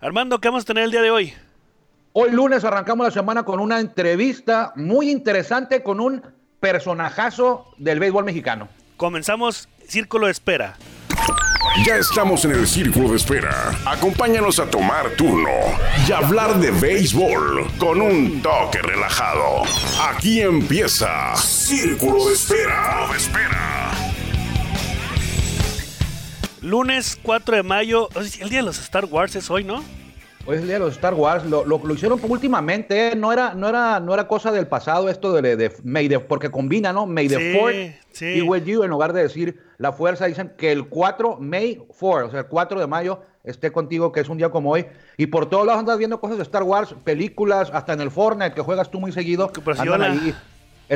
Armando, ¿qué vamos a tener el día de hoy? Hoy lunes arrancamos la semana con una entrevista muy interesante con un personajazo del béisbol mexicano. Comenzamos Círculo de Espera. Ya estamos en el círculo de espera. Acompáñanos a tomar turno y hablar de béisbol con un toque relajado. Aquí empieza Círculo de Espera. De espera. Lunes 4 de mayo, el día de los Star Wars es hoy, ¿no? Hoy es el día de los Star Wars, lo, lo, lo hicieron últimamente, ¿eh? no, era, no, era, no era cosa del pasado esto de, de, May the, porque combina, ¿no? May the Sí, 4 sí. y with you, en lugar de decir la fuerza, dicen que el 4, May 4, o sea, el 4 de mayo esté contigo, que es un día como hoy. Y por todos lados andas viendo cosas de Star Wars, películas, hasta en el Fortnite, que juegas tú muy seguido, Que por si andan ahí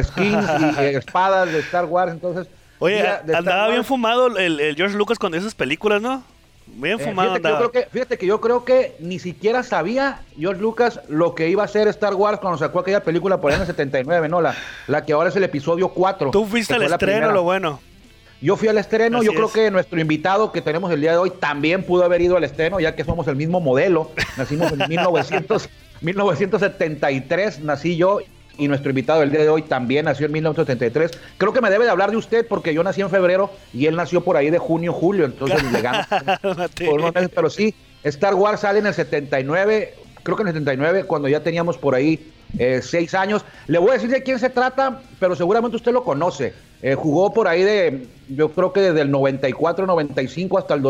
skins y eh, espadas de Star Wars, entonces... Oye, andaba bien fumado el, el George Lucas con esas películas, ¿no? Bien Eh, fumado fíjate, que yo creo que, fíjate que yo creo que ni siquiera sabía George Lucas lo que iba a ser Star Wars cuando sacó aquella película por ahí en el 79, ¿no? La, la que ahora es el episodio 4. Tú fuiste al estreno, primera. lo bueno. Yo fui al estreno, Así yo creo es. que nuestro invitado que tenemos el día de hoy también pudo haber ido al estreno, ya que somos el mismo modelo. Nacimos en 1900, 1973, nací yo, y nuestro invitado del día de hoy también nació en 1973. Creo que me debe de hablar de usted porque yo nací en febrero y él nació por ahí de junio, julio, entonces le gano Cálmate. por unos meses, pero sí, Star Wars sale en el 79, creo que en el 79, cuando ya teníamos por ahí eh, seis años. Le voy a decir de quién se trata, pero seguramente usted lo conoce. Eh, jugó por ahí de, yo creo que desde el 94, 95 hasta el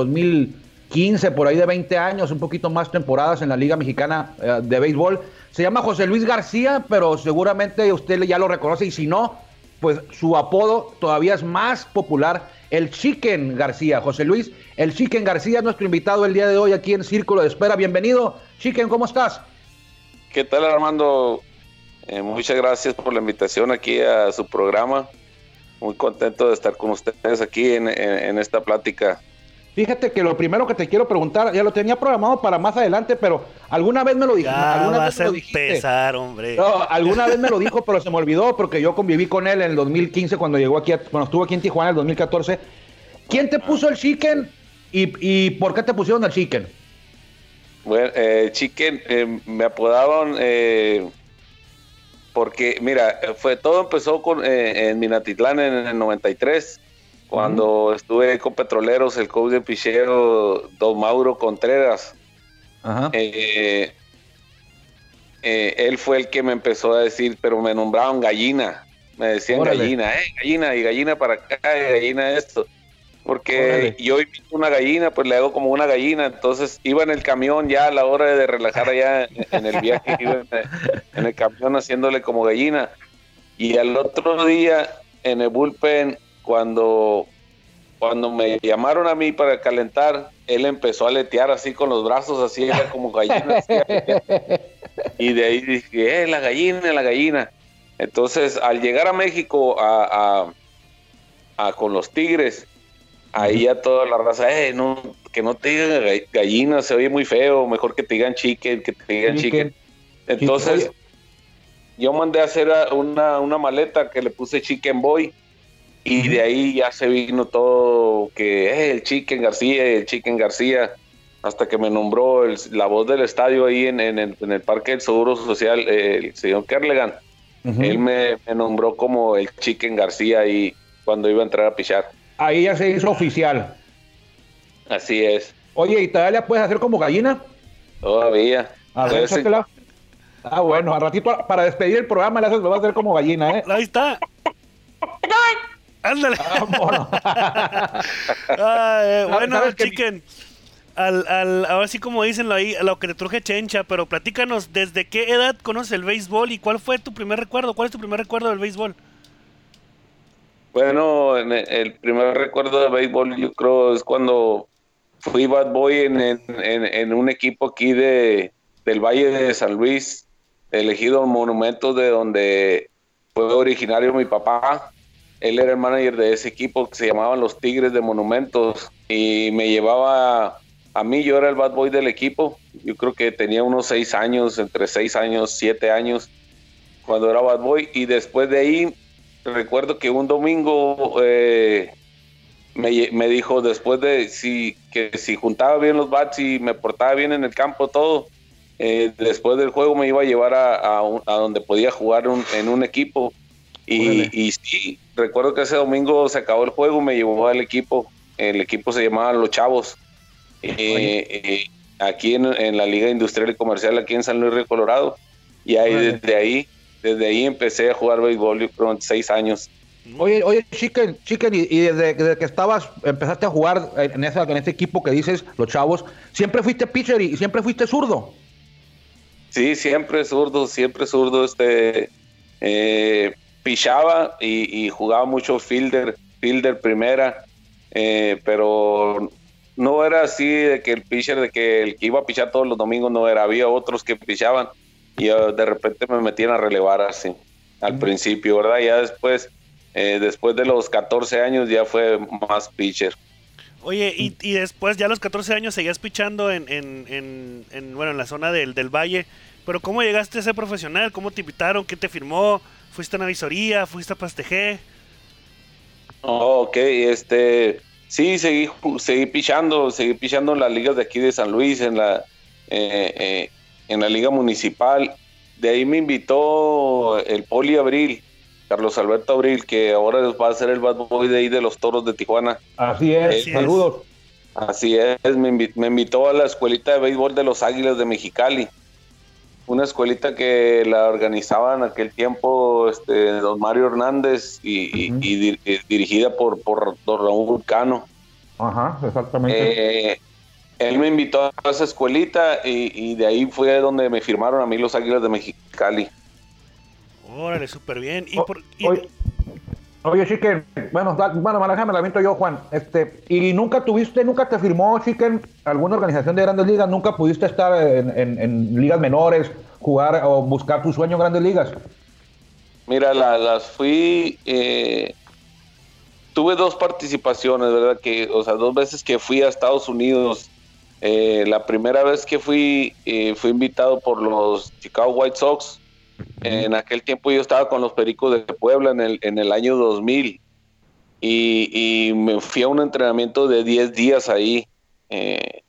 2015, por ahí de 20 años, un poquito más temporadas en la Liga Mexicana eh, de Béisbol. Se llama José Luis García, pero seguramente usted ya lo reconoce y si no, pues su apodo todavía es más popular, el Chicken García. José Luis, el Chicken García es nuestro invitado el día de hoy aquí en Círculo de Espera. Bienvenido, Chicken, ¿cómo estás? ¿Qué tal Armando? Eh, muchas gracias por la invitación aquí a su programa. Muy contento de estar con ustedes aquí en esta plática. Fíjate que lo primero que te quiero preguntar, ya lo tenía programado para más adelante, pero alguna vez me lo dijiste. Ya alguna vez vas me a lo dijiste. empezar, hombre. No, alguna vez me lo dijo, pero se me olvidó porque yo conviví con él en el 2015 cuando llegó aquí, a- cuando estuvo aquí en Tijuana en el 2014. ¿Quién te puso el chicken y, y por qué te pusieron el chicken? Bueno, eh, Chicken, eh, me apodaban eh, porque, mira, fue todo empezó con, eh, en Minatitlán en el 93, cuando estuve con Petroleros, el coach de pichero Don Mauro Contreras. Ajá. Eh, eh, él fue el que me empezó a decir, pero me nombraban gallina. Me decían Órale. gallina, eh, gallina, y gallina para acá, y gallina esto. Porque Órale. yo imito una gallina, pues le hago como una gallina. Entonces iba en el camión ya a la hora de relajar allá en, en el viaje, iba en el camión haciéndole como gallina. Y al otro día en el bullpen, cuando, cuando me llamaron a mí para calentar, él empezó a aletear así con los brazos, así era como gallina. así, y de ahí dije, eh, la gallina, la gallina. Entonces, al llegar a México a, a- a con los Tigres, ahí ya toda la raza, eh, no, que no te digan ga- gallina, se oye muy feo, mejor que te digan chicken, que te digan Chicken. Entonces, yo mandé a hacer una, una maleta que le puse Chicken Boy y de ahí ya se vino todo que eh, el Chicken García, el Chicken García, hasta que me nombró el- la voz del estadio ahí en, en el, en el Parque del Seguro Social, eh, el señor Kerlegan. Él me, me nombró como el Chicken García ahí cuando iba a entrar a pichar. Ahí ya se hizo oficial. Así es, Oye, ¿y todavía la puedes hacer como gallina? todavía. A ver. Ah, bueno, al ratito para despedir el programa le haces, lo vas a hacer como gallina, ¿eh? Ahí está. Ándale. Ah, eh, bueno, ¿Sabes que mi- chicken. Al, al, ahora sí como dicen ahí, a lo que te truje chencha, pero platícanos, ¿desde qué edad conoces el béisbol y cuál fue tu primer recuerdo? ¿Cuál es tu primer recuerdo del béisbol? Bueno, en el, primer recuerdo de béisbol yo creo es cuando fui bad boy en, en- en- en un equipo aquí de, del Valle de San Luis, elegido en Monumentos de donde fue originario mi papá. Él era el manager de ese equipo que se llamaban los Tigres de Monumentos y me llevaba a mí, yo era el bad boy del equipo. Yo creo que tenía unos seis años, entre seis años, siete años, cuando era bad boy. Y después de ahí recuerdo que un domingo eh, me, me dijo después de si, que si juntaba bien los bats y me portaba bien en el campo todo, eh, después del juego me iba a llevar a, a, un- a donde podía jugar un- en un equipo. Y, y sí, recuerdo que ese domingo se acabó el juego, me llevó al equipo. El equipo se llamaba Los Chavos. Eh, eh, aquí en, en la Liga Industrial y Comercial, aquí en San Luis Río Colorado. Y ahí, desde ahí, desde ahí empecé a jugar béisbol, yo creo, seis años. Oye, oye, Chicken, Chicken, y, y desde, desde que estabas, empezaste a jugar en, esa, en ese equipo que dices, los chavos, ¿siempre fuiste pitcher y, y siempre fuiste zurdo? Sí, siempre zurdo, siempre zurdo. Este, eh, pichaba y, y jugaba mucho fielder, fielder primera, eh, pero no era así de que el pitcher, de que el que iba a pichar todos los domingos no era. Había otros que pichaban y yo de repente me metían a relevar así al principio, ¿verdad? Ya después, eh, después de los 14 años ya fue más pitcher. Oye, y, y después ya a los 14 años seguías pichando en, en, en, en, bueno, en la zona del, del Valle. Pero ¿cómo llegaste a ser profesional? ¿Cómo te invitaron? ¿Quién te firmó? ¿Fuiste a una visoría? ¿Fuiste a Pastejé? Oh, ok, este, sí, seguí, seguí pichando, seguí pichando en las ligas de aquí de San Luis, en la, eh, eh, en la liga municipal. De ahí me invitó el Poli Abril, Carlos Alberto Abril, que ahora va a ser el bad boy de ahí de los Toros de Tijuana. Así es, Así es. saludos. Así es, me, invi- me invitó a la escuelita de béisbol de los Águilas de Mexicali. Una escuelita que la organizaba en aquel tiempo este, don Mario Hernández y, dir- y dirigida por, por don Raúl Cano. Ajá, exactamente. Eh, él me invitó a esa escuelita y, y de ahí fue donde me firmaron a mí los Águilas de Mexicali. Órale, súper bien. ¿Y por, y- oye, Chicken, bueno, da- bueno, déjame la aviento yo, Juan. Este, ¿Y nunca tuviste, nunca te firmó, Chicken, alguna organización de grandes ligas? ¿Nunca pudiste estar en, en- en ligas menores, jugar o buscar tu sueño en grandes ligas? Mira, la- las fui. eh, tuve dos participaciones, ¿verdad? Que, o sea, dos veces que fui a Estados Unidos. Eh, la primera vez que fui, eh, fui invitado por los Chicago White Sox. En aquel tiempo yo estaba con los Pericos de Puebla en el, en el año 2000. Y, y me fui a un entrenamiento de 10 días ahí. Eh,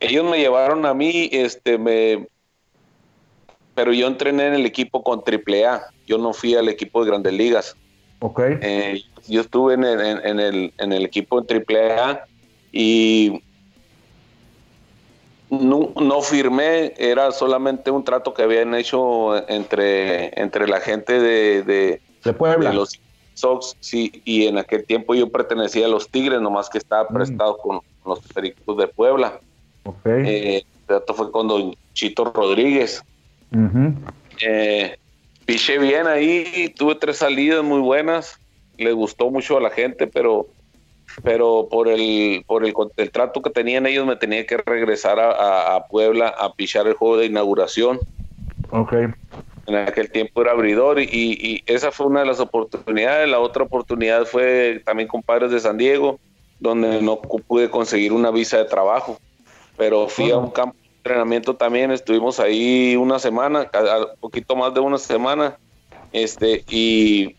ellos me llevaron a mí, este, me, pero yo entrené en el equipo con AAA. Yo no fui al equipo de Grandes Ligas. Ok. Eh, yo estuve en el, en, en el, en el equipo de AAA y no, no firmé, era solamente un trato que habían hecho entre, entre la gente de, de, de Puebla. de los Sox, sí, y en aquel tiempo yo pertenecía a los Tigres, nomás que estaba Mm. prestado con los Pericos de Puebla. Ok. Eh, el trato fue con Don Chito Rodríguez. Ujú. Eh, piché bien ahí, tuve tres salidas muy buenas, le gustó mucho a la gente, pero pero por el por el, el trato que tenían ellos me tenía que regresar a, a- a Puebla a pichar el juego de inauguración. Ok. En aquel tiempo era abridor y, y esa fue una de las oportunidades. La otra oportunidad fue también con Padres de San Diego, donde no pude conseguir una visa de trabajo, pero fui a un campo de entrenamiento también. Estuvimos ahí una semana, un poquito más de una semana, este y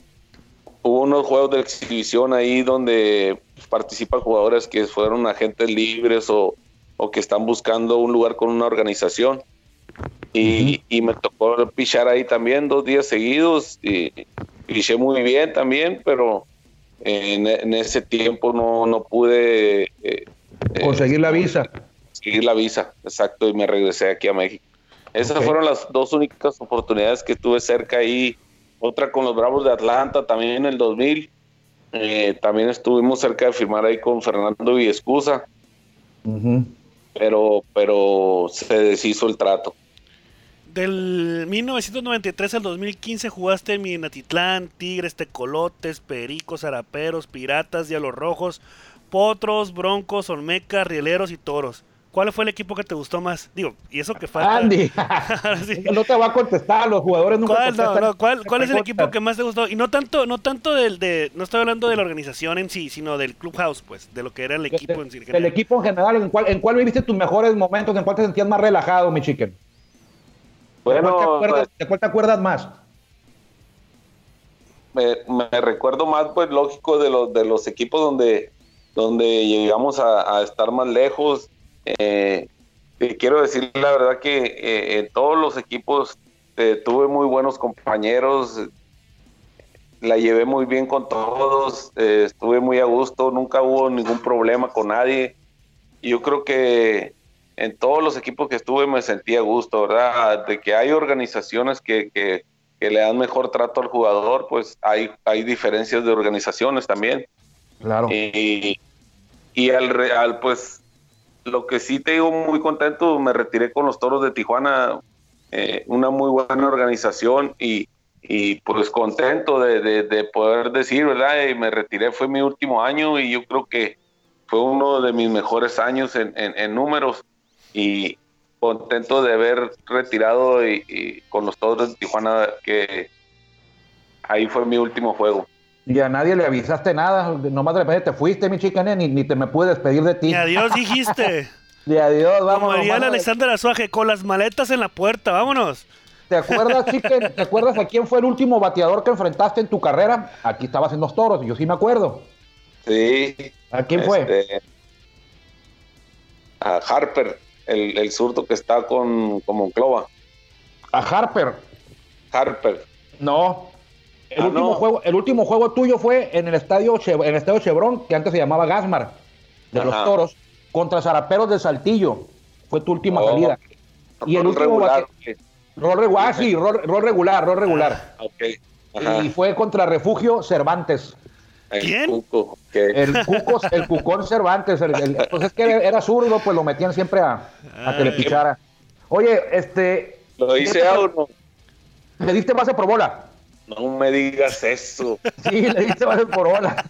hubo unos juegos de exhibición ahí donde participan jugadores que fueron agentes libres o, o que están buscando un lugar con una organización. Y, y me tocó pichar ahí también dos días seguidos y piché muy bien también, pero en, en ese tiempo no, no pude eh, eh, Conseguir la visa. conseguir la visa, exacto, y me regresé aquí a México. Esas fueron las dos únicas oportunidades que tuve cerca ahí. Otra con los Bravos de Atlanta también en el 2000. Eh, también estuvimos cerca de firmar ahí con Fernando Villescusa, Ujú. pero, pero se deshizo el trato. Del 1993 al 2015 jugaste en Minatitlán, Tigres, Tecolotes, Pericos, Araperos, Piratas, Diablos Rojos, Potros, Broncos, Olmecas, Rieleros y Toros. ¿Cuál fue el equipo que te gustó más? Digo, y eso que falta. Andy. Sí. no te va a contestar, los jugadores nunca ¿Cuál, no, no, ¿cuál, cuál es el equipo que más te gustó? Y no tanto, no tanto del de, no estoy hablando de la organización en sí, sino del clubhouse, pues, de lo que era el equipo en sí. El equipo en general, ¿en cuál, ¿en cuál viviste tus mejores momentos? ¿En cuál te sentías más relajado, mi chicken? ¿De cuál te Bueno, acuerdas, de cuál te acuerdas más? me, recuerdo más, pues lógico, de los, de los equipos donde, donde llegamos a, estar más lejos. Eh, quiero decir la verdad que eh, en todos los equipos eh, tuve muy buenos compañeros, la llevé muy bien con todos, estuve muy a gusto, nunca hubo ningún problema con nadie. Yo creo que en todos los equipos que estuve me sentí a gusto, ¿verdad? De que hay organizaciones que, que que le dan mejor trato al jugador, pues hay, hay diferencias de organizaciones también. Claro. Y, y al real, pues lo que sí te digo muy contento, me retiré con los Toros de Tijuana, eh, una muy buena organización y, pues contento de, de, poder decir, ¿verdad? Y me retiré, fue mi último año y yo creo que fue uno de mis mejores años en, números y, contento de haber retirado con los todos de Tijuana, que ahí fue mi último juego. Y a nadie le avisaste nada, nomás de repente te fuiste, mi chica, ni, ni te me pude despedir de ti. Y adiós dijiste. y adiós, vamos. Como diría Alexander Azuaje, con las maletas en la puerta, vámonos. ¿Te acuerdas, chica? ¿Te acuerdas a quién fue el último bateador que enfrentaste en tu carrera? Aquí estabas en los toros, yo sí me acuerdo. Sí. ¿A quién fue? Este, a Harper el, el zurdo que está con, con Monclova. A Harper. Harper. No. El, ah, último Juego, el último juego tuyo fue en el estadio en el estadio Chevron, que antes se llamaba Gasmar, de los toros, contra Zaraperos de Saltillo. Fue tu última oh, salida. Y el último regular. Rol regular, ah, sí, rol, regular, rol regular. Ah, y fue contra Refugio Cervantes. El ¿Quién? Cuco, El, cuco, el Cucón Cervantes. pues es que era zurdo, pues lo metían siempre a, que le ah, pichara. Oye, este. ¿Lo hice a uno? ¿Le diste base por bola? No me digas eso. Sí, le diste base por bola.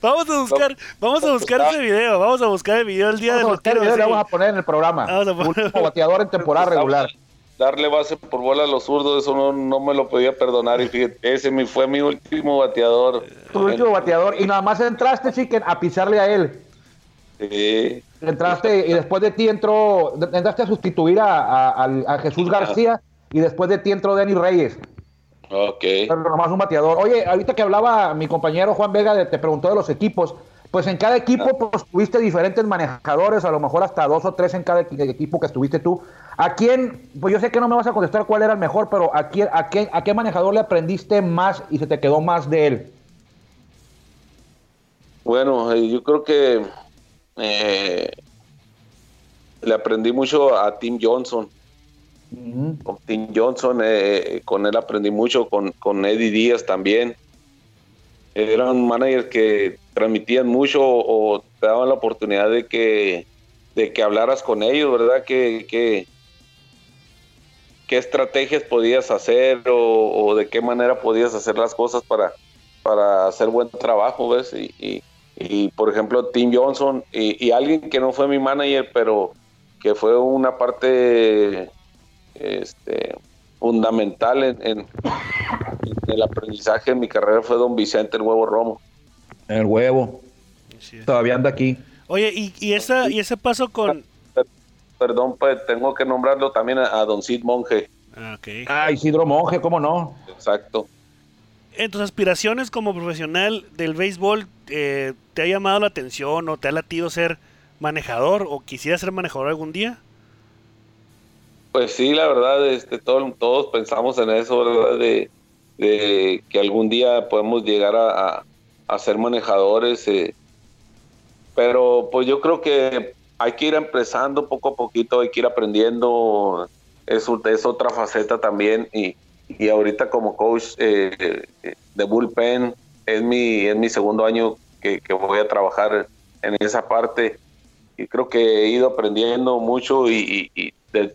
vamos a buscar, vamos a buscar ese video, vamos a buscar el video el día vamos del video, vamos a poner en el programa. Vamos a poner... Último bateador en temporada regular darle base por bola a los zurdos, eso no, no me lo podía perdonar. Y fíjate, ese fue mi último bateador. Tu último bateador. Y nada más entraste, chiquen, a pisarle a él. Sí. Entraste y después de ti entró, entraste a sustituir a, a, Jesús García y después de ti entró Denis Reyes. Ok. Pero nomás un bateador. Oye, ahorita que hablaba mi compañero Juan Vega, te preguntó de los equipos. Pues en cada equipo ah. pues, tuviste diferentes manejadores, a lo mejor hasta dos o tres en cada equipo que estuviste tú. ¿A quién, pues yo sé que no me vas a contestar cuál era el mejor, pero ¿a, quién, a, qué, a qué manejador le aprendiste más y se te quedó más de él? Bueno, eh, yo creo que eh, le aprendí mucho a Tim Johnson. Con Tim Johnson, eh, con él aprendí mucho, con, con Eddie Díaz también. Eran managers que transmitían mucho o, te daban la oportunidad de que, de que hablaras con ellos, ¿verdad? Que, que, qué estrategias podías hacer o, de qué manera podías hacer las cosas para, para hacer buen trabajo, ¿ves? Y, y, por ejemplo, Tim Johnson y, alguien que no fue mi manager, pero que fue una parte este, fundamental en, el aprendizaje de mi carrera fue don Vicente el Huevo Romo. El huevo. Todavía anda aquí. Oye, y, y, esa, y ese paso con, perdón, pues tengo que nombrarlo también a, Don Cid Monje. Ah, okay. ah, Isidro Monje, ¿cómo no? Exacto. En tus aspiraciones como profesional del béisbol, eh, ¿te ha llamado la atención o te ha latido ser manejador o quisiera ser manejador algún día? Pues sí, la verdad, este, todos pensamos en eso, ¿verdad? De, que algún día podemos llegar a, ser manejadores. Eh, pero pues yo creo que hay que ir empezando poco a poquito, hay que ir aprendiendo, es, otra faceta también y, y ahorita como coach eh, de bullpen es mi, es mi segundo año que, voy a trabajar en esa parte y creo que he ido aprendiendo mucho y, de,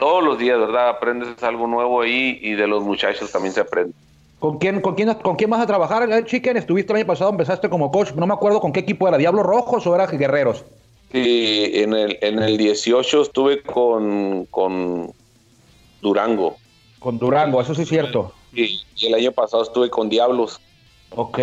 todos los días, ¿verdad? Aprendes algo nuevo ahí y de los muchachos también se aprende. ¿Con quién, con quién, con quién vas a trabajar, Chicken? Estuviste el año pasado, empezaste como coach, no me acuerdo con qué equipo era, ¿Diablos Rojos o era Guerreros? Sí, en el, en el 18 estuve con, con Durango. Con Durango, eso sí es cierto. Y, el año pasado estuve con Diablos. Ok.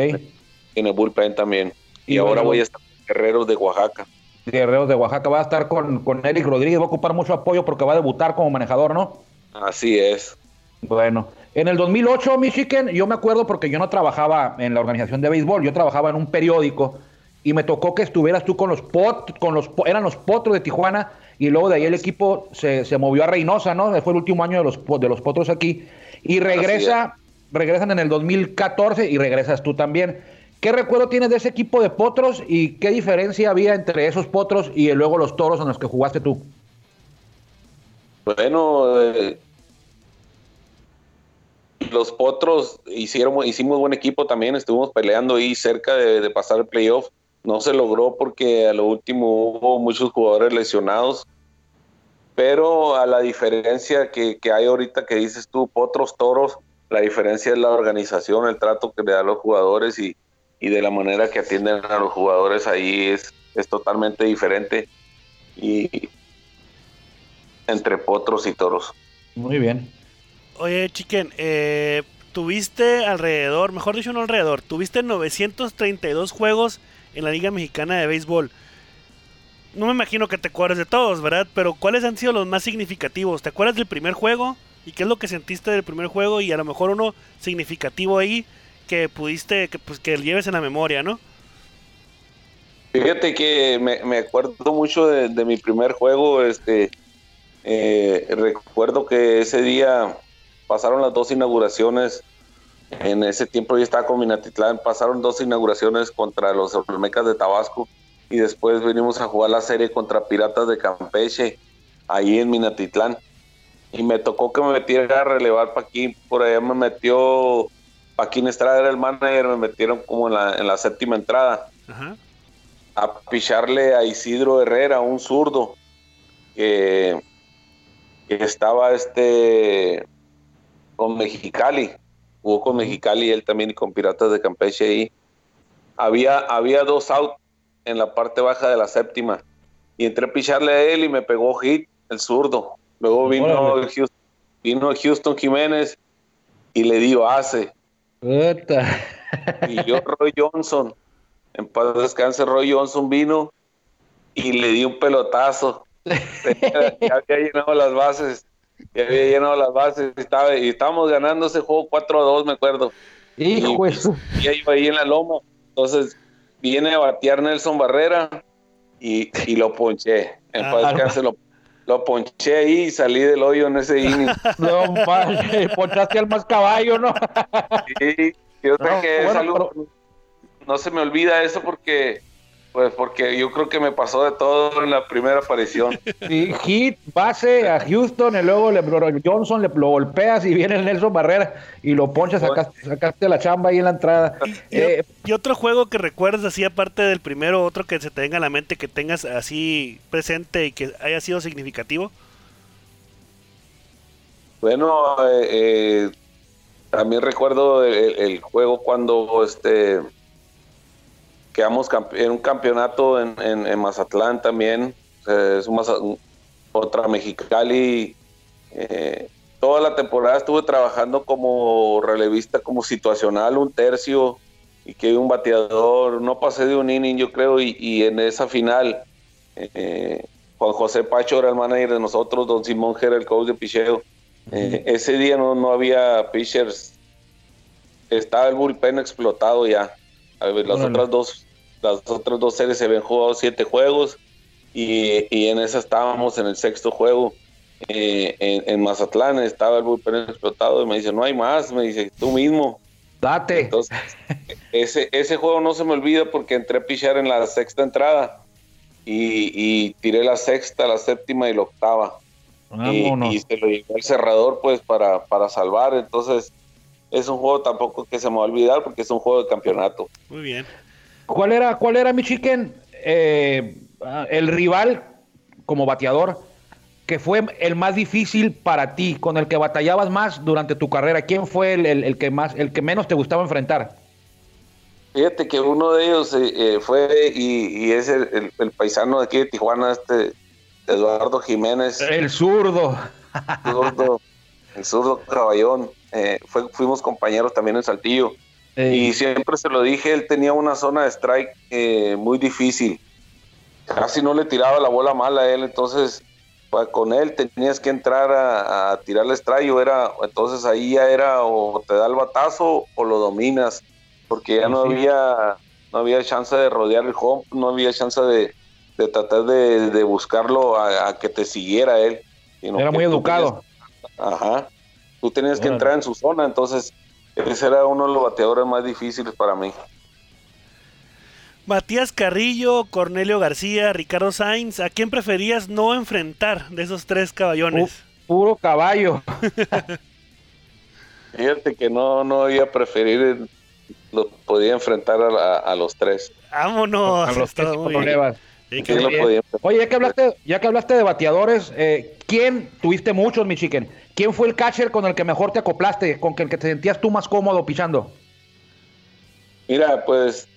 En el bullpen también. Y, ahora voy a estar con Guerreros de Oaxaca. Guerreros de Oaxaca va a estar con, con Eric Rodríguez, va a ocupar mucho apoyo porque va a debutar como manejador, ¿no? Así es. Bueno, En el 2008, Michigan, yo me acuerdo porque yo no trabajaba en la organización de béisbol, yo trabajaba en un periódico y me tocó que estuvieras tú con los pot, con los eran los potros de Tijuana y luego de ahí el equipo se, se movió a Reynosa, ¿no? Fue el último año de los de los potros aquí y regresa, regresan en el 2014 y regresas tú también. ¿Qué recuerdo tienes de ese equipo de potros y qué diferencia había entre esos potros y luego los toros en los que jugaste tú? Bueno, eh, los potros hicieron, hicimos buen equipo también, estuvimos peleando ahí cerca de, pasar el playoff. No se logró porque a lo último hubo muchos jugadores lesionados. Pero a la diferencia que, hay ahorita que dices tú, potros, toros, la diferencia es la organización, el trato que le da a los jugadores y, y de la manera que atienden a los jugadores ahí es, es totalmente diferente. Y entre potros y toros. Muy bien. Oye, Chiquen, eh, tuviste alrededor, mejor dicho, no alrededor, tuviste 932 juegos en la Liga Mexicana de Béisbol. No me imagino que te acuerdes de todos, ¿verdad? Pero ¿cuáles han sido los más significativos? ¿Te acuerdas del primer juego? ¿Y qué es lo que sentiste del primer juego? Y a lo mejor uno significativo ahí que pudiste, que, pues, que lleves en la memoria, ¿no? Fíjate que me, acuerdo mucho de, mi primer juego. Este, eh, recuerdo que ese día pasaron las dos inauguraciones. En ese tiempo yo estaba con Minatitlán, pasaron dos inauguraciones contra los Olmecas de Tabasco y después venimos a jugar la serie contra Piratas de Campeche, ahí en Minatitlán. Y me tocó que me metiera a relevar Paquín, por allá me metió Paquín Estrada, era el manager, me metieron como en la, en la séptima entrada. A picharle a Isidro Herrera, un zurdo, que, que estaba este con Mexicali, jugó con Mexicali él también y con Piratas de Campeche ahí. Había, había dos outs en la parte baja de la séptima y entré a picharle a él y me pegó hit el zurdo. Luego vino, Houston, vino Houston Jiménez y le dio hace. Y yo Roy Johnson, en paz descanse Roy Johnson vino y le di un pelotazo. ya había llenado las bases y había llenado las bases y, estaba, y estábamos ganando ese juego 4 a 2, me acuerdo. Hijo y, y iba ahí en la loma. Entonces viene a batear Nelson Barrera y, y lo ponché. En ah, lo, lo, ponché ahí y salí del hoyo en ese inning. no, ponchaste al más caballo, ¿no? sí, yo no, que no se me olvida eso porque pues porque yo creo que me pasó de todo en la primera aparición. Sí, hit, base a Houston, y luego le, Johnson le lo golpeas y viene el Nelson Barrera y lo ponchas, sacaste, sacaste la chamba ahí en la entrada. Eh, ¿Y, otro juego que recuerdas así, aparte del primero, otro que se te venga a la mente, que tengas así presente y que haya sido significativo? Bueno, eh, eh, también recuerdo el, juego cuando este quedamos en un campeonato en, Mazatlán también, es otra Mexicali. Eh, toda la temporada estuve trabajando como relevista, como situacional, un tercio, y que un bateador, no pasé de un inning yo creo, y, en esa final, eh, Juan José Pacho era el manager de nosotros, Don Simón era el coach de picheo. Eh, ese día no, no había pitchers, estaba el bullpen explotado ya. A ver, las otras dos las otras dos series se habían jugado siete juegos y, en esa estábamos en el sexto juego. Eh, en, Mazatlán estaba el bullpen explotado y me dice, no hay más, me dice, tú mismo. Date. Entonces, ese, ese juego no se me olvida porque entré a pichar en la sexta entrada y, tiré la sexta, la séptima y la octava. Y, se lo llevó el cerrador pues para, para salvar. Entonces, es un juego tampoco que se me va a olvidar porque es un juego de campeonato. Muy bien. ¿Cuál era, cuál era mi chicken? Eh, el rival como bateador que fue el más difícil para ti, con el que batallabas más durante tu carrera. ¿Quién fue el, que más, el que menos te gustaba enfrentar? Fíjate que uno de ellos eh, eh, fue y, es el, paisano de aquí de Tijuana, este Eduardo Jiménez. El zurdo. el zurdo caballón. fuimos compañeros también en Saltillo. Y siempre se lo dije, él tenía una zona de strike eh, muy difícil. Casi no le tiraba la bola mal a él, entonces pa- con él tenías que entrar a, a tirar el estrayo, era, entonces ahí ya era o te da el batazo o lo dominas, porque ya no sí. había, no había chance de rodear el home, no había chance de, de tratar de, de buscarlo a, a que te siguiera él. sino Era muy educado. tenías- ajá. Tú tenías que entrar en su zona, entonces ese era uno de los bateadores más difíciles para mí. Matías Carrillo, Cornelio García, Ricardo Sainz, ¿a quién preferías no enfrentar de esos tres caballones? Pu- puro caballo. Fíjate que no, no iba a preferir, lo podía enfrentar a, la- a los tres. Vámonos. a los bien. problemas. Sí, que Sí, lo bien. podía enfrentar. Oye, ya que hablaste, ya que hablaste de bateadores, eh, ¿quién, tuviste muchos, mi chicken, quién fue el catcher con el que mejor te acoplaste, con el que te sentías tú más cómodo pichando? Mira, pues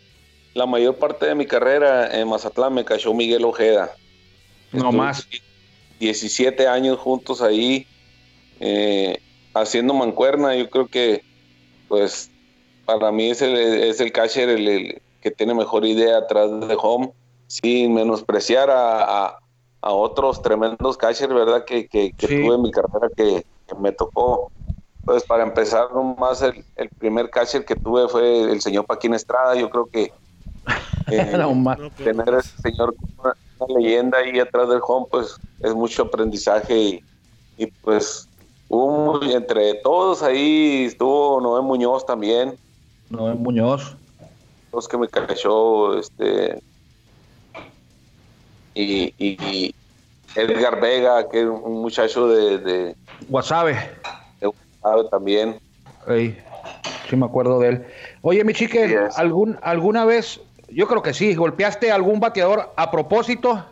la mayor parte de mi carrera en Mazatlán me cayó Miguel Ojeda. No Estuve más. 17 años juntos ahí, eh, haciendo mancuerna. Yo creo que, pues, para mí es el, es el catcher el, el que tiene mejor idea atrás de home, sin menospreciar a, a- a otros tremendos catchers, ¿verdad? Que, que- que Sí. tuve en mi carrera que, que me tocó. Pues para empezar, nomás el, el primer catcher que tuve fue el señor Paquín Estrada. Yo creo que eh, tener a ese señor como una, una leyenda ahí atrás del home, pues es mucho aprendizaje y, y, pues hubo entre todos ahí estuvo Noé Muñoz también, No, Muñoz. los que me cayó, este y, y- Edgar Vega, que es un muchacho de, de, Guasave. de Guadalajara también. Sí me acuerdo de él. Oye, mi chique. ¿algún, ¿alguna vez, yo creo que sí, golpeaste a algún bateador a propósito?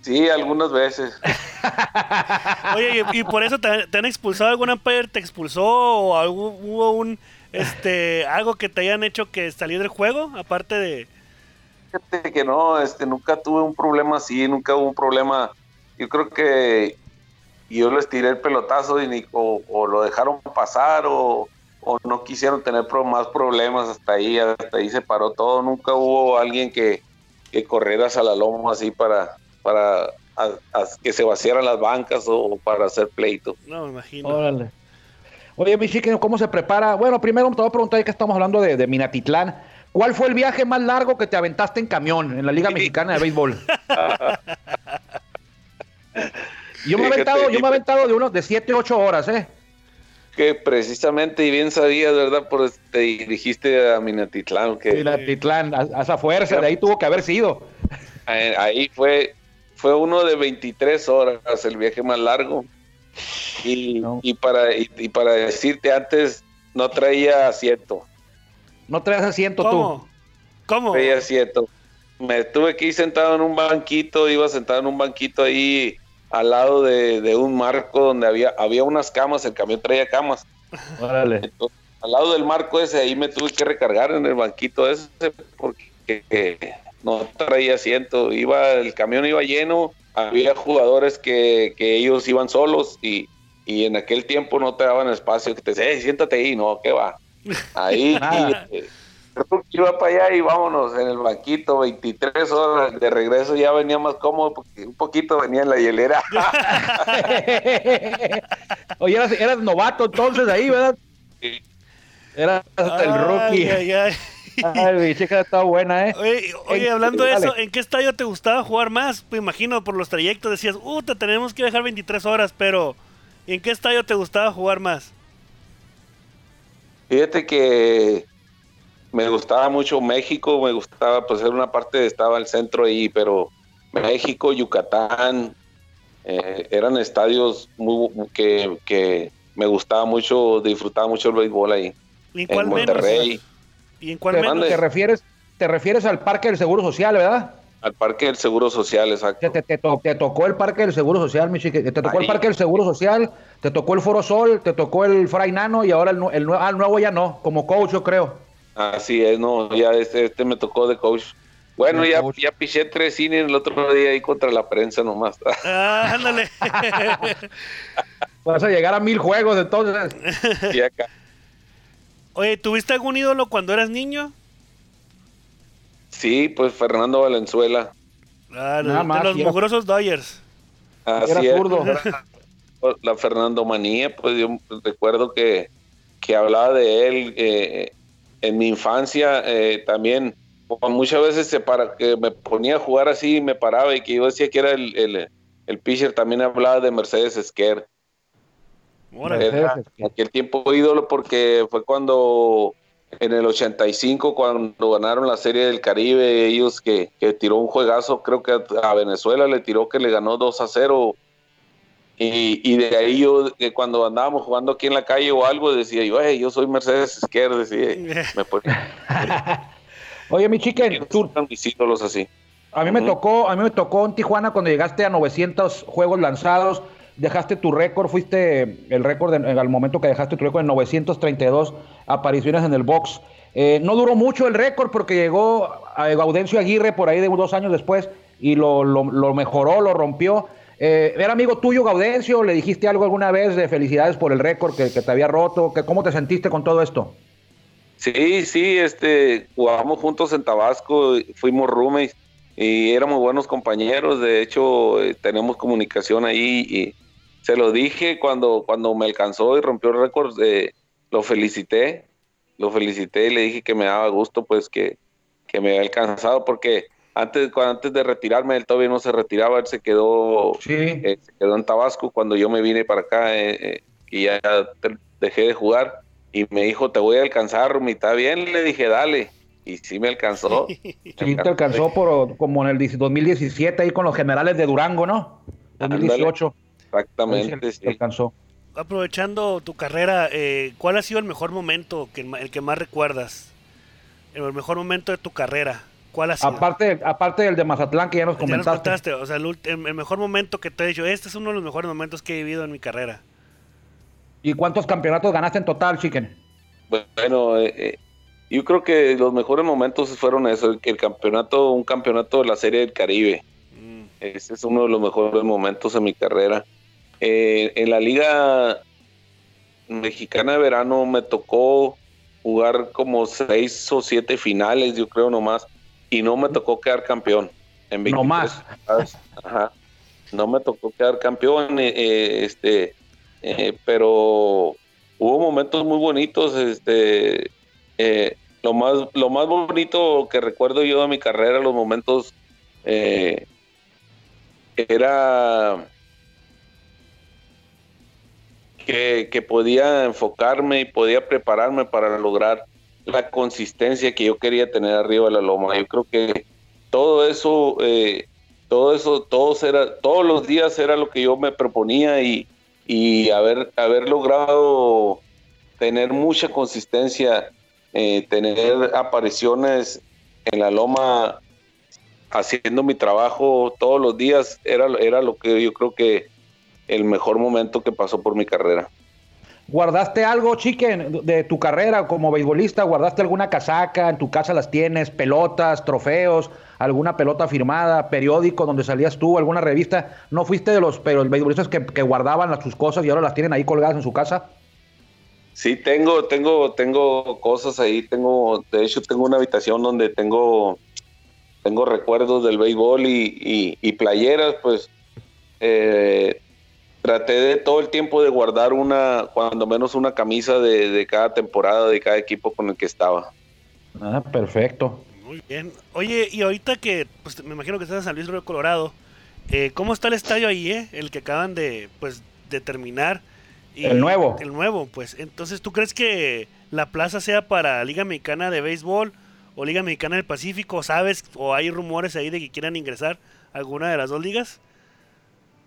Sí, algunas veces. Oye, y, y por eso te, te han expulsado algún umpire, te expulsó o algún- hubo un este algo que te hayan hecho que salir del juego, aparte de Fíjate que no, este, nunca tuve un problema así, nunca hubo un problema. Yo creo que yo les tiré el pelotazo y ni, o, o lo dejaron pasar o, o no quisieron tener pro- más problemas hasta ahí, hasta ahí se paró todo. Nunca hubo alguien que, que corriera a la loma así para, para a- a que se vaciaran las bancas o para hacer pleito. no me imagino. Órale. Oye, mi chique, ¿cómo se prepara? Bueno, primero te voy a preguntar, ya que estamos hablando de, de Minatitlán, ¿cuál fue el viaje más largo que te aventaste en camión en la Liga Mexicana de Béisbol? Yo me he aventado, yo me he aventado de unos de 7, 8 horas, ¿eh? Que precisamente y bien sabías, ¿verdad? Por te dirigiste a Minatitlán, que Minatitlán, a, a esa fuerza, de ahí tuvo que haber sido. Ahí fue fue uno de 23 horas el viaje más largo y, No. y para y, y para decirte antes no traía asiento No traes asiento tú. ¿Cómo? Traía asiento me tuve que ir sentado en un banquito iba sentado en un banquito ahí al lado de, de un marco donde había había unas camas el camión traía camas Órale. Entonces, al lado del marco ese ahí me tuve que recargar en el banquito ese porque eh, no traía asiento iba el camión iba lleno había jugadores que, que ellos iban solos y, y en aquel tiempo no te daban espacio que te decían "Ey, siéntate ahí no qué va ahí Nada. eh, iba para allá y vámonos en el banquito 23 horas de regreso ya venía más cómodo porque un poquito venía en la hielera Oye, eras, eras novato entonces ahí, ¿verdad? Eras el rookie. Ay, ay, ay. Ay, mi chica está buena, ¿eh? Oye, oye, hablando de eso. ¿en qué estadio te gustaba jugar más? Me imagino por los trayectos decías, uh, te tenemos que dejar 23 horas, pero ¿en qué estadio te gustaba jugar más? Fíjate que me gustaba mucho México, me gustaba, pues era una parte, estaba el centro ahí, pero México, Yucatán, eh, eran estadios muy, que, que me gustaba mucho, disfrutaba mucho el béisbol ahí. ¿Y en En cuál menos? Monterrey, ¿Y en cuál Te, menos? te refieres, te refieres al Parque del Seguro Social, ¿verdad? Al Parque del Seguro Social, exacto. te- te to- te tocó el Parque del Seguro Social, mi chica. Te tocó el. Parque del Seguro Social, te tocó el Foro Sol, te tocó el Fray Nano y ahora el, nu- el, nue- ah, el nuevo ya no, como coach, yo creo. Así es, no, ya este, este me tocó de coach. Bueno, De ya, ya piché tres innings el otro día ahí contra la prensa nomás. Ah, ándale. Vas a llegar a mil juegos entonces. y acá. Oye, ¿tuviste algún ídolo cuando eras niño? Sí, pues Fernando Valenzuela. Ah, Nada los, más, de los y era- mugrosos Dodgers. Así Era zurdo. La Fernando Manía, pues yo recuerdo que, que hablaba de él eh, en mi infancia eh, también. Muchas veces se para, que me ponía a jugar así y me paraba y que yo decía que era el, el, el pitcher, también hablaba de Mercedes Esquer. Mercedes aquel tiempo ídolo porque fue cuando en el 85 cuando ganaron la serie del Caribe ellos que, que tiró un juegazo creo que a Venezuela le tiró que le ganó 2 a 0 y, y de ahí yo que cuando andábamos jugando aquí en la calle o algo decía yo "Ey, yo soy Mercedes Esquer decía me ponía Oye, mi chicken, tú, ídolos así. A mí me Ujú. tocó, a mí me tocó en Tijuana cuando llegaste a 900 juegos lanzados, dejaste tu récord, fuiste el récord al momento que dejaste tu récord en 932 apariciones en el box. Eh, no duró mucho el récord porque llegó a Gaudencio Aguirre por ahí de dos años después y lo, lo- mejoró, lo rompió. Eh, ¿Era amigo tuyo Gaudencio? ¿Le dijiste algo alguna vez de felicidades por el récord que, que te había roto? ¿Que, ¿Cómo te sentiste con todo esto? Sí, sí, este, jugamos juntos en Tabasco, fuimos roommates y éramos buenos compañeros. De hecho, eh, tenemos comunicación ahí y se lo dije cuando, cuando me alcanzó y rompió el récord. eh, lo felicité, lo felicité y le dije que me daba gusto, pues que, que me había alcanzado porque antes, cuando, antes de retirarme él todavía no se retiraba, él se quedó Sí. eh, se quedó en Tabasco cuando yo me vine para acá eh, eh, y ya dejé de jugar y me dijo te voy a alcanzar Rumi, está bien le dije dale y sí me alcanzó Sí, te alcanzó por, como en el 10 2017 ahí con los generales de Durango, ¿no? 2018. Exactamente sí. alcanzó. Aprovechando tu carrera, eh, ¿cuál ha sido el mejor momento, que, el que más recuerdas? El mejor momento de tu carrera. ¿Cuál ha sido? Aparte, aparte del de Mazatlán que ya nos Ya nos comentaste. contaste, o sea, el, ult- el- el mejor momento que te he dicho, este es uno de los mejores momentos que he vivido en mi carrera. ¿Y cuántos campeonatos ganaste en total, Chicken? bueno eh, eh, yo creo que los mejores momentos fueron eso el, el campeonato un campeonato de la serie del Caribe Mm, Ese es uno de los mejores momentos en mi carrera. Eh, en la liga mexicana de verano me tocó jugar como seis o siete finales, yo creo nomás, y no me tocó quedar campeón. En 23 No más. Ajá. No me tocó quedar campeón, eh, eh, este, eh, pero hubo momentos muy bonitos, este, eh, lo más, lo más bonito que recuerdo yo de mi carrera, los momentos era que, podía enfocarme y podía prepararme para lograr la consistencia que yo quería tener arriba de la loma. Yo creo que todo eso, eh, todo eso, todos, era, todos los días era lo que yo me proponía y, y haber, haber logrado tener mucha consistencia, eh, tener apariciones en la loma haciendo mi trabajo todos los días era, era lo que yo creo que el mejor momento que pasó por mi carrera. ¿Guardaste algo, Chicken, de tu carrera como beisbolista? ¿Guardaste alguna casaca? ¿En tu casa las tienes? ¿Pelotas, trofeos? ¿Alguna pelota firmada? ¿Periódico donde salías tú? ¿Alguna revista? ¿No fuiste de los, pero, beisbolistas que, que guardaban las, sus cosas y ahora las tienen ahí colgadas en su casa? Sí, tengo, tengo, tengo cosas ahí, tengo, de hecho tengo una habitación donde tengo, tengo recuerdos del béisbol y, y, y playeras, pues eh, traté de todo el tiempo de guardar una, cuando menos una camisa de, de cada temporada, de cada equipo con el que estaba. Ah, perfecto. Muy bien. Oye, y ahorita que, pues me imagino que estás en San Luis Río Colorado, eh, ¿cómo está el estadio ahí, eh? El que acaban de, pues, de terminar. Y- El nuevo. El nuevo, pues. Entonces, ¿tú crees que la plaza sea para Liga Mexicana de Béisbol o Liga Mexicana del Pacífico? ¿Sabes? ¿O hay rumores ahí de que quieran ingresar a alguna de las dos ligas?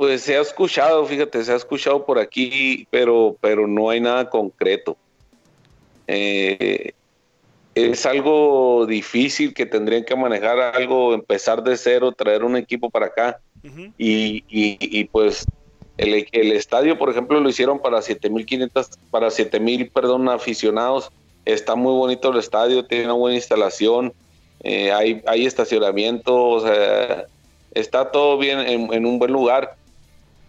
Pues se ha escuchado, fíjate, se ha escuchado por aquí, pero, pero no hay nada concreto. Eh, es algo difícil que tendrían que manejar algo, empezar de cero, traer un equipo para acá. Y, y- y, pues el, el estadio, por ejemplo, lo hicieron para 7.500, para 7.000, perdón, aficionados. Está muy bonito el estadio, tiene una buena instalación, eh, hay, hay estacionamiento, o sea, está todo bien en, en un buen lugar,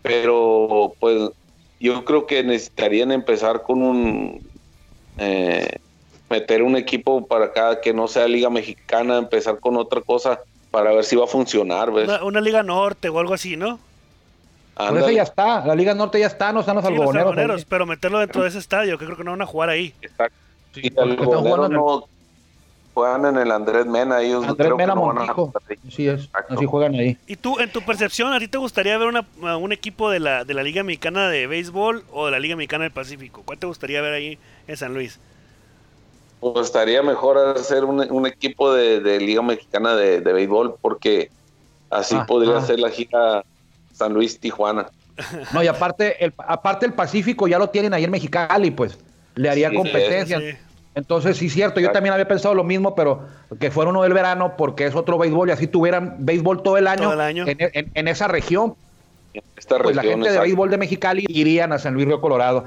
pero pues yo creo que necesitarían empezar con un eh, meter un equipo para acá que no sea liga mexicana, empezar con otra cosa para ver si va a funcionar, ¿ves? Una, una Liga Norte o algo así, ¿no? Por eso ya está, la Liga Norte ya está, no están los Sí, algodoneros. pero meterlo dentro de ese estadio, que creo que no van a jugar ahí. exacto. Sí, no juegan en el Andrés Mena, ellos Andrés creo que Mena no van a. Así es, Exacto. así juegan ahí. ¿Y tú, en tu percepción, a ti te gustaría ver una- un equipo de la, de la Liga Mexicana de Béisbol o de la Liga Mexicana del Pacífico? ¿Cuál te gustaría ver ahí en San Luis? Pues estaría mejor hacer un, un equipo de, de Liga Mexicana de, de Béisbol porque así Ah, podría ah. ser la gira San Luis-Tijuana. No, y aparte el, aparte el Pacífico ya lo tienen ahí en Mexicali, pues le haría Sí, competencia. sí. Entonces, sí, cierto, yo también había pensado lo mismo, pero que fuera uno del verano porque es otro béisbol y así tuvieran béisbol todo el año, Todo el año. En, en- en esa región. Esta Pues la región, gente de béisbol de Mexicali irían a San Luis Río Colorado.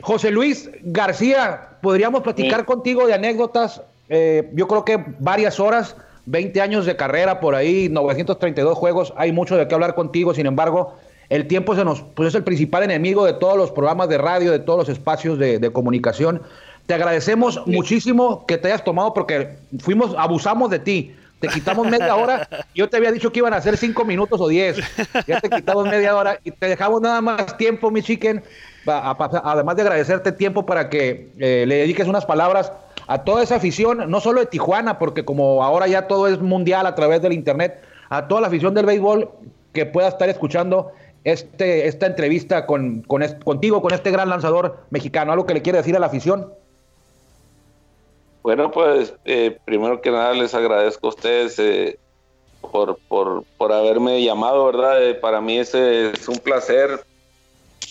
José Luis García, podríamos platicar Sí. contigo de anécdotas. Eh, yo creo que varias horas, 20 años de carrera por ahí, 932 juegos, hay mucho de qué hablar contigo. Sin embargo, el tiempo se nos, pues es el principal enemigo de todos los programas de radio, de todos los espacios de, de comunicación. Te agradecemos muchísimo que te hayas tomado porque fuimos, abusamos de ti. Te quitamos media hora. Yo te había dicho que iban a ser cinco minutos o diez. Ya te quitamos media hora y te dejamos nada más tiempo, mi chicken. a Además de agradecerte tiempo para que eh, le dediques unas palabras a toda esa afición, no solo de Tijuana, porque como ahora ya todo es mundial a través del internet, a toda la afición del béisbol que pueda estar escuchando este, esta entrevista con, contigo, con este gran lanzador mexicano. ¿Algo que le quiere decir a la afición? Bueno, pues eh, primero que nada les agradezco a ustedes eh, por, por, por haberme llamado, ¿verdad? Eh, para mí es, es un placer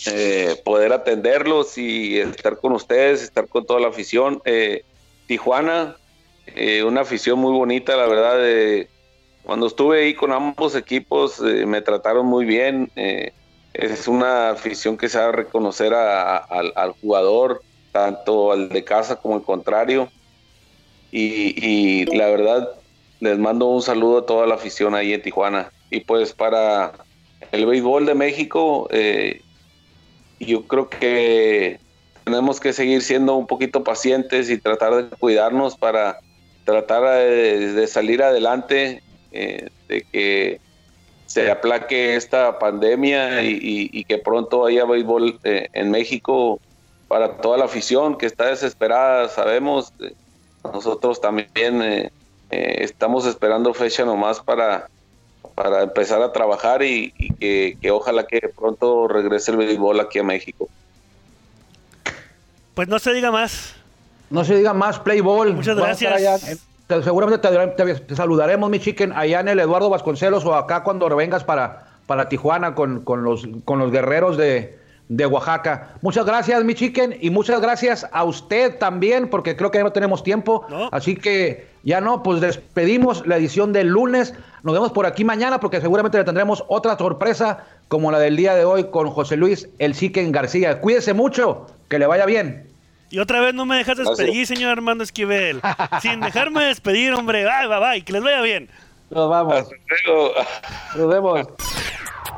eh, poder atenderlos y estar con ustedes, estar con toda la afición. Eh, Tijuana, una afición muy bonita, la verdad. cuando estuve ahí con ambos equipos me trataron muy bien. es una afición que sabe reconocer a- al, al jugador, tanto al de casa como el contrario. Y, la verdad, les mando un saludo a toda la afición ahí en Tijuana. Y pues para el béisbol de México, eh, yo creo que tenemos que seguir siendo un poquito pacientes y tratar de cuidarnos para tratar de, salir adelante, eh, de que se aplaque esta pandemia y que pronto haya béisbol eh, en México para toda la afición que está desesperada, sabemos. Eh, nosotros también eh, eh, estamos esperando fecha nomás para, para empezar a trabajar y, y que, que ojalá que pronto regrese el béisbol aquí a México. Pues no se diga más. No se diga más, play ball. Muchas gracias. te- seguramente te, te- te saludaremos, mi chicken, allá en el Eduardo Vasconcelos o acá cuando vengas para, para Tijuana con, con los, con los guerreros de, de Oaxaca. Muchas gracias, mi chicken, y muchas gracias a usted también, porque creo que ya no tenemos tiempo. No. Así que ya no, pues despedimos la edición del lunes. Nos vemos por aquí mañana porque seguramente le tendremos otra sorpresa como la del día de hoy con José Luis El Chicken García. Cuídese mucho, que le vaya bien. Y otra vez no me dejas despedir, señor Armando Esquivel. Sin dejarme despedir, hombre. Bye, bye, bye. Que les vaya bien. Nos vamos. Nos vemos.